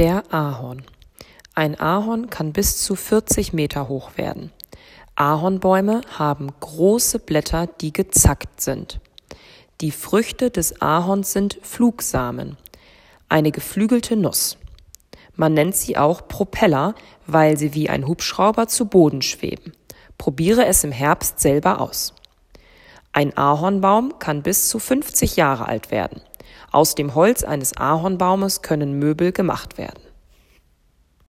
Der Ahorn. Ein Ahorn kann bis zu 40 Meter hoch werden. Ahornbäume haben große Blätter, die gezackt sind. Die Früchte des Ahorns sind Flugsamen, eine geflügelte Nuss. Man nennt sie auch Propeller, weil sie wie ein Hubschrauber zu Boden schweben. Probiere es im Herbst selber aus. Ein Ahornbaum kann bis zu 50 Jahre alt werden. Aus dem Holz eines Ahornbaumes können Möbel gemacht werden.